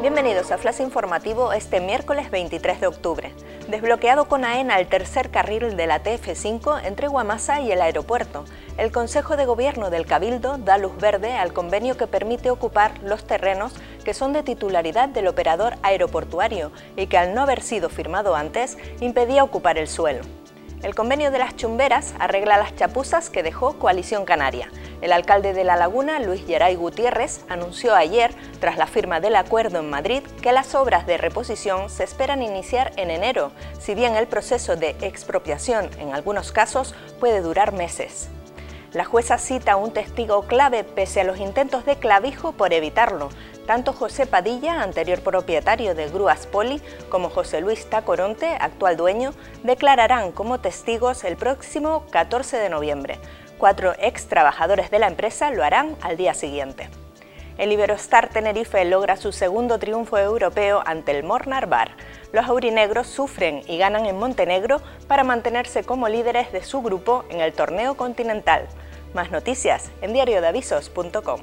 Bienvenidos a Flash Informativo este miércoles 23 de octubre. Desbloqueado con AENA el tercer carril de la TF5 entre Guamasa y el aeropuerto, el Consejo de Gobierno del Cabildo da luz verde al convenio que permite ocupar los terrenos que son de titularidad del operador aeroportuario y que al no haber sido firmado antes impedía ocupar el suelo. El convenio de las chumberas arregla las chapuzas que dejó Coalición Canaria. El alcalde de La Laguna, Luis Geray Gutiérrez, anunció ayer, tras la firma del acuerdo en Madrid, que las obras de reposición se esperan iniciar en enero, si bien el proceso de expropiación en algunos casos puede durar meses. La jueza cita un testigo clave pese a los intentos de clavijo por evitarlo. Tanto José Padilla, anterior propietario de Grúas Poli, como José Luis Tacoronte, actual dueño, declararán como testigos el próximo 14 de noviembre. Cuatro ex trabajadores de la empresa lo harán al día siguiente. El Iberostar Tenerife logra su segundo triunfo europeo ante el Mornar Bar. Los aurinegros sufren y ganan en Montenegro para mantenerse como líderes de su grupo en el torneo continental. Más noticias en diariodeavisos.com.